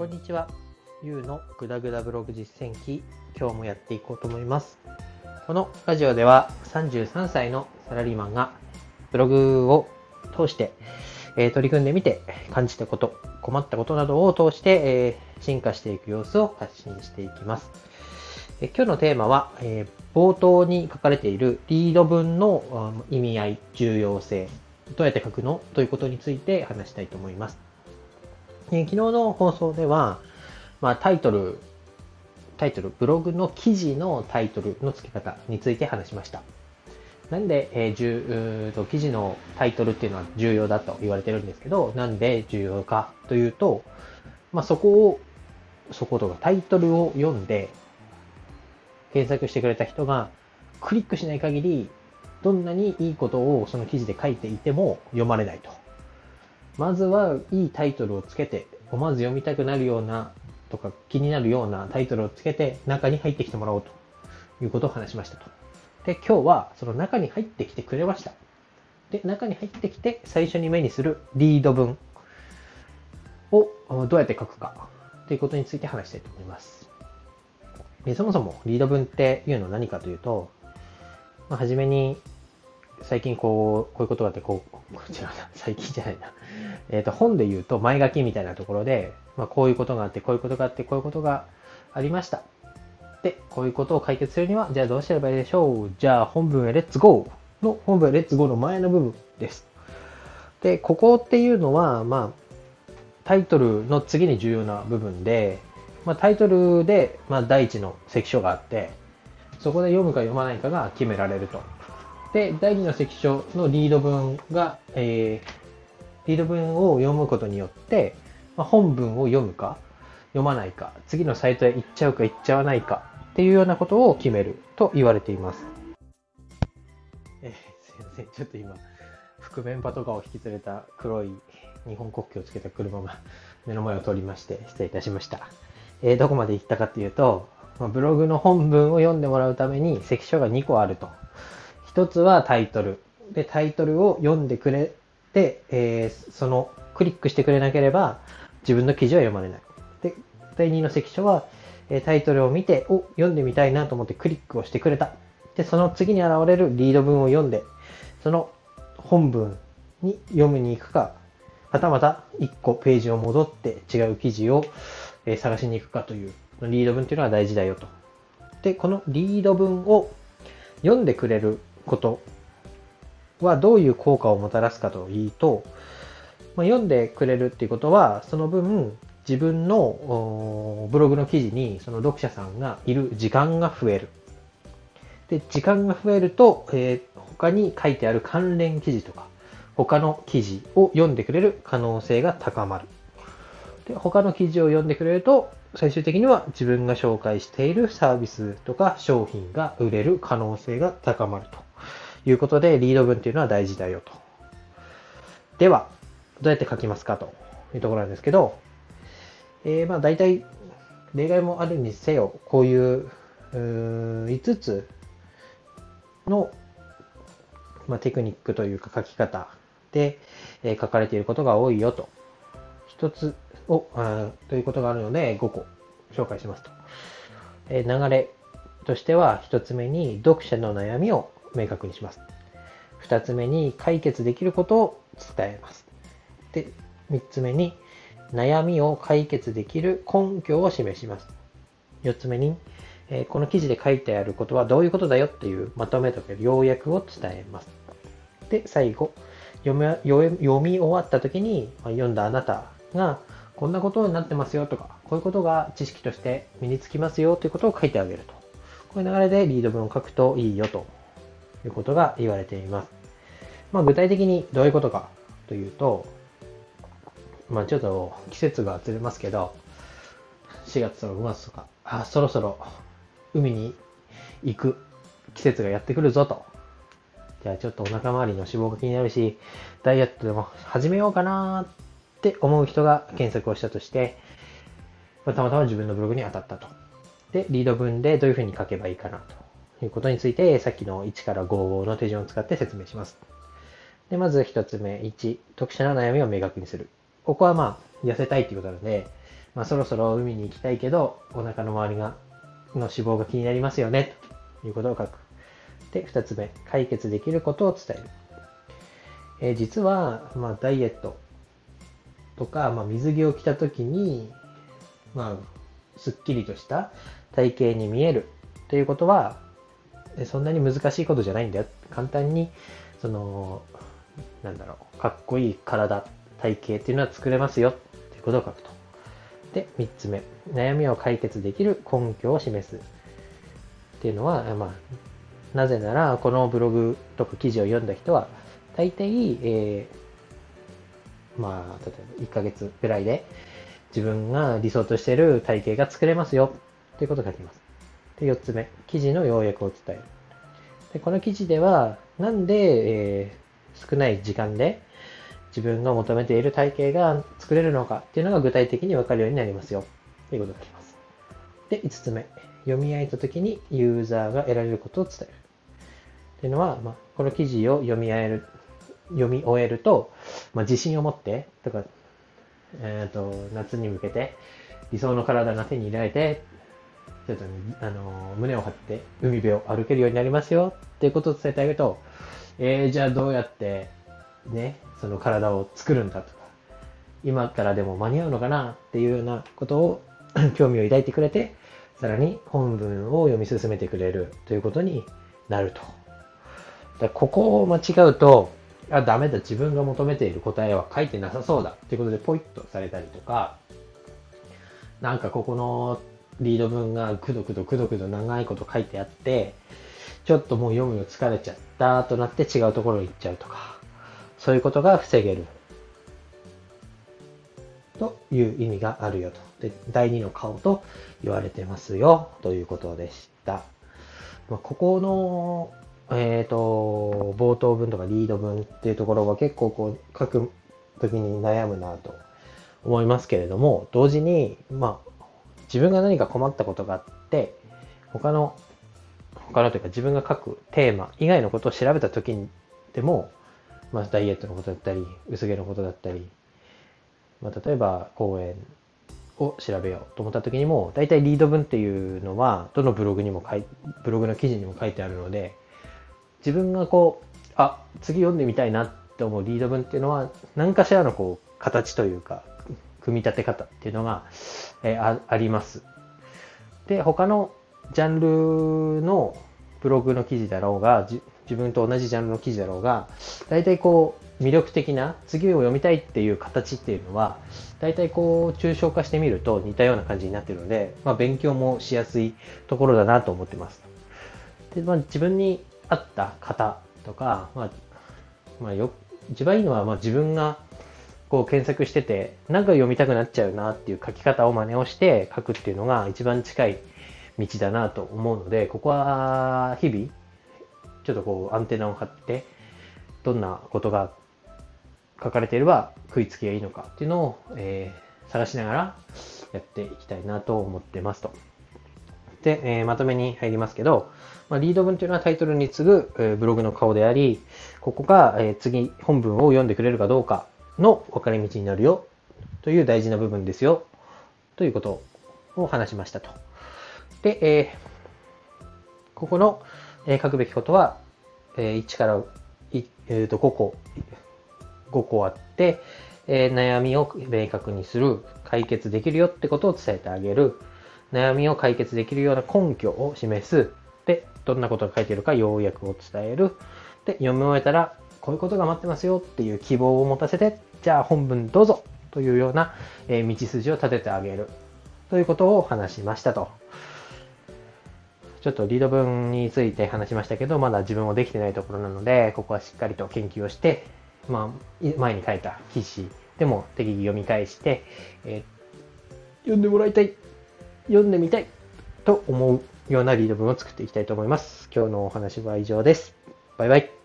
こんにちは。ゆうのぐだぐだブログ実践記、今日もやっていこうと思います。このラジオでは33歳のサラリーマンがブログを通して、えー、取り組んでみて感じたこと、困ったことなどを通して、えー、進化していく様子を発信していきます。えー、今日のテーマは、え冒頭に書かれているリード文の意味合い、重要性、どうやって書くの？ということについて話したいと思います。え昨日の放送では、まあ、タイトル、タイトル、ブログの記事のタイトルの付け方について話しました。なんで、えー、じゅと記事のタイトルっていうのは重要だと言われてるんですけど、なんで重要かというと、まあ、そこを、そことかタイトルを読んで、検索してくれた人がクリックしない限り、どんなにいいことをその記事で書いていても読まれないと。まずはいいタイトルをつけて、思わず読みたくなるようなとか気になるようなタイトルをつけて中に入ってきてもらおうということを話しましたと。で、今日はその中に入ってきてくれました。で、中に入ってきて最初に目にするリード文をどうやって書くかということについて話したいと思います。でそもそもリード文っていうのは何かというと、まあ、初めに最近こう、こういうことがあって、こう、こちらだ、最近じゃないな。えっ、と、本で言うと前書きみたいなところで、まあ、こういうことがあって、こういうことがあって、こういうことがありました。で、こういうことを解決するには、じゃあどうすればいいでしょう？じゃあ本文へレッツゴーの本文へレッツゴーの前の部分です。で、ここっていうのは、まあ、タイトルの次に重要な部分で、まあ、タイトルで、まあ、第一の関所があって、そこで読むか読まないかが決められると。で、第2の関所のリード文が、えー、リード文を読むことによって、まあ、本文を読むか、読まないか、次のサイトへ行っちゃうか行っちゃわないかっていうようなことを決めると言われています。えー、すいません。ちょっと今、覆面パトカーを引き連れた黒い日本国旗をつけた車が目の前を通りまして失礼いたしました。えー、どこまで行ったかっていうと、まあ、ブログの本文を読んでもらうために関所が2個あると。一つはタイトル。で、タイトルを読んでくれて、えー、その、クリックしてくれなければ、自分の記事は読まれない。で、第2の関所は、えタイトルを見て、お、読んでみたいなと思ってクリックをしてくれた。で、その次に現れるリード文を読んで、その本文に読みに行くか、はたまた1個ページを戻って違う記事をえ探しに行くかという、リード文っていうのは大事だよと。で、このリード文を読んでくれることはどういう効果をもたらすかというと、まあ、読んでくれるっていうことは、その分自分のブログの記事にその読者さんがいる時間が増える。で、時間が増えると、えー、他に書いてある関連記事とか、他の記事を読んでくれる可能性が高まる。で、他の記事を読んでくれると、最終的には自分が紹介しているサービスとか商品が売れる可能性が高まると。いうことで、リード文っていうのは大事だよと。では、どうやって書きますかというところなんですけど、えー、まあ大体、例外もあるにせよ、こういうう5つの、まあ、テクニックというか書き方で、えー、書かれていることが多いよと。1つをあということがあるので5個紹介しますと。え、流れとしては1つ目に読者の悩みを明確にします。2つ目に解決できることを伝えます。で、3つ目に悩みを解決できる根拠を示します。4つ目に、え、この記事で書いてあることはどういうことだよっていうまとめとか要約を伝えます。で、最後、読み終わった時に、ま、読んだあなたがこんなことになってますよとか、こういうことが知識として身につきますよということを書いてあげると。こういう流れでリード文を書くといいよということが言われています。まあ、具体的にどういうことかというと、まあ、ちょっと季節がずれますけど、4月とか5月とか、あ、そろそろ海に行く季節がやってくるぞと。じゃあちょっとお腹周りの脂肪が気になるし、ダイエットでも始めようかなって思う人が検索をしたとして、まあ、たまたま自分のブログに当たったと。で、リード文でどういうふうに書けばいいかなと。いうことについて、さっきの1から5の手順を使って説明します。で、まず1つ目、1、読者の悩みを明確にする。ここはまあ、痩せたいっていうことなので、まあ、そろそろ海に行きたいけど、お腹の周りが、の脂肪が気になりますよね、ということを書く。で、二つ目、解決できることを伝える。えー、実は、まあ、ダイエットとか、まあ、水着を着た時に、まあ、すっきりとした体型に見えるということは、そんなに難しいことじゃないんだよ。簡単に、その、なんだろう、かっこいい体、体型っていうのは作れますよっていうことを書くと。で、3つ目、悩みを解決できる根拠を示す。っていうのは、まあ、なぜなら、このブログとか記事を読んだ人は、大体、えー、まあ、例えば1ヶ月ぐらいで、自分が理想としている体型が作れますよということが書きます。で、4つ目、記事の要約を伝える。でこの記事では、なんで、えー、少ない時間で自分が求めている体型が作れるのかっていうのが具体的にわかるようになりますよ。ということがあります。で、5つ目。読み上げた時にユーザーが得られることを伝える。っていうのは、まあ、この記事を読み上げる、読み終えると、まあ、自信を持って、とか、えっ、ー、と、夏に向けて、理想の体が手に入れられて、ちょっと、あの、胸を張って海辺を歩けるようになりますよっていうことを伝えてあげると、えー、じゃあどうやってね、その体を作るんだとか、今からでも間に合うのかなっていうようなことを 興味を抱いてくれて、さらに本文を読み進めてくれるということになると。だここを間違うと、あ、ダメだ、自分が求めている答えは書いてなさそうだっていうことでポイッとされたりとか、なんかここのリード文がくどくどくどくど長いこと書いてあって、ちょっともう読むの疲れちゃったとなって違うところに行っちゃうとか、そういうことが防げる。という意味があるよと。で、第二の顔と言われてますよ、ということでした。まあ、ここの、えっ、ー、と、冒頭文とかリード文っていうところは結構こう書く時に悩むなと思いますけれども、同時に、まあ、自分が何か困ったことがあって、他の、他のというか自分が書くテーマ以外のことを調べた時にでも、まあ、ダイエットのことだったり、薄毛のことだったり、まあ、例えば講演を調べようと思った時にも、大体リード文っていうのは、どのブログにも書い、ブログの記事にも書いてあるので、自分がこう、あ、次読んでみたいなって思うリード文っていうのは、何かしらのこう、形というか、組み立て方っていうのが、え、ああります。で、他のジャンルのブログの記事だろうが、自分と同じジャンルの記事だろうが、大体こう、魅力的な、次を読みたいっていう形っていうのは、大体こう、抽象化してみると似たような感じになってるので、まあ、勉強もしやすいところだなと思ってます。で、まあ、自分に合った方とか、まあ、まあ、よ、一番いいのは、ま、自分がこう検索してて、なんか読みたくなっちゃうなっていう書き方を真似をして書くっていうのが一番近い道だなと思うので、ここは日々、ちょっとこうアンテナを張って、どんなことが書かれていれば食いつきがいいのかっていうのを、えー、探しながらやっていきたいなと思ってますと。で、えー、まとめに入りますけど、まあ、リード文というのはタイトルに次ぐ、えー、ブログの顔であり、ここが、えー、次本文を読んでくれるかどうかの分かれ道になるよという大事な部分ですよということを話しましたと。で、えー、ここの、えー、書くべきことは、えー、1からい、えー、と5個、5個あって、えー、悩みを明確にする、解決できるよってことを伝えてあげる、悩みを解決できるような根拠を示す、で、どんなことが書いてるか要約を伝える、で、読み終えたら、こういうことが待ってますよっていう希望を持たせて、じゃあ本文どうぞ。というような、え道筋を立ててあげる。ということを話しましたと。ちょっとリード文について話しましたけど、まだ自分もできてないところなので、ここはしっかりと研究をして、まあ、前に書いた記事でも適宜読み返して、えー、読んでもらいたい、読んでみたいと思うようなリード文を作っていきたいと思います。今日のお話は以上です。バイバイ。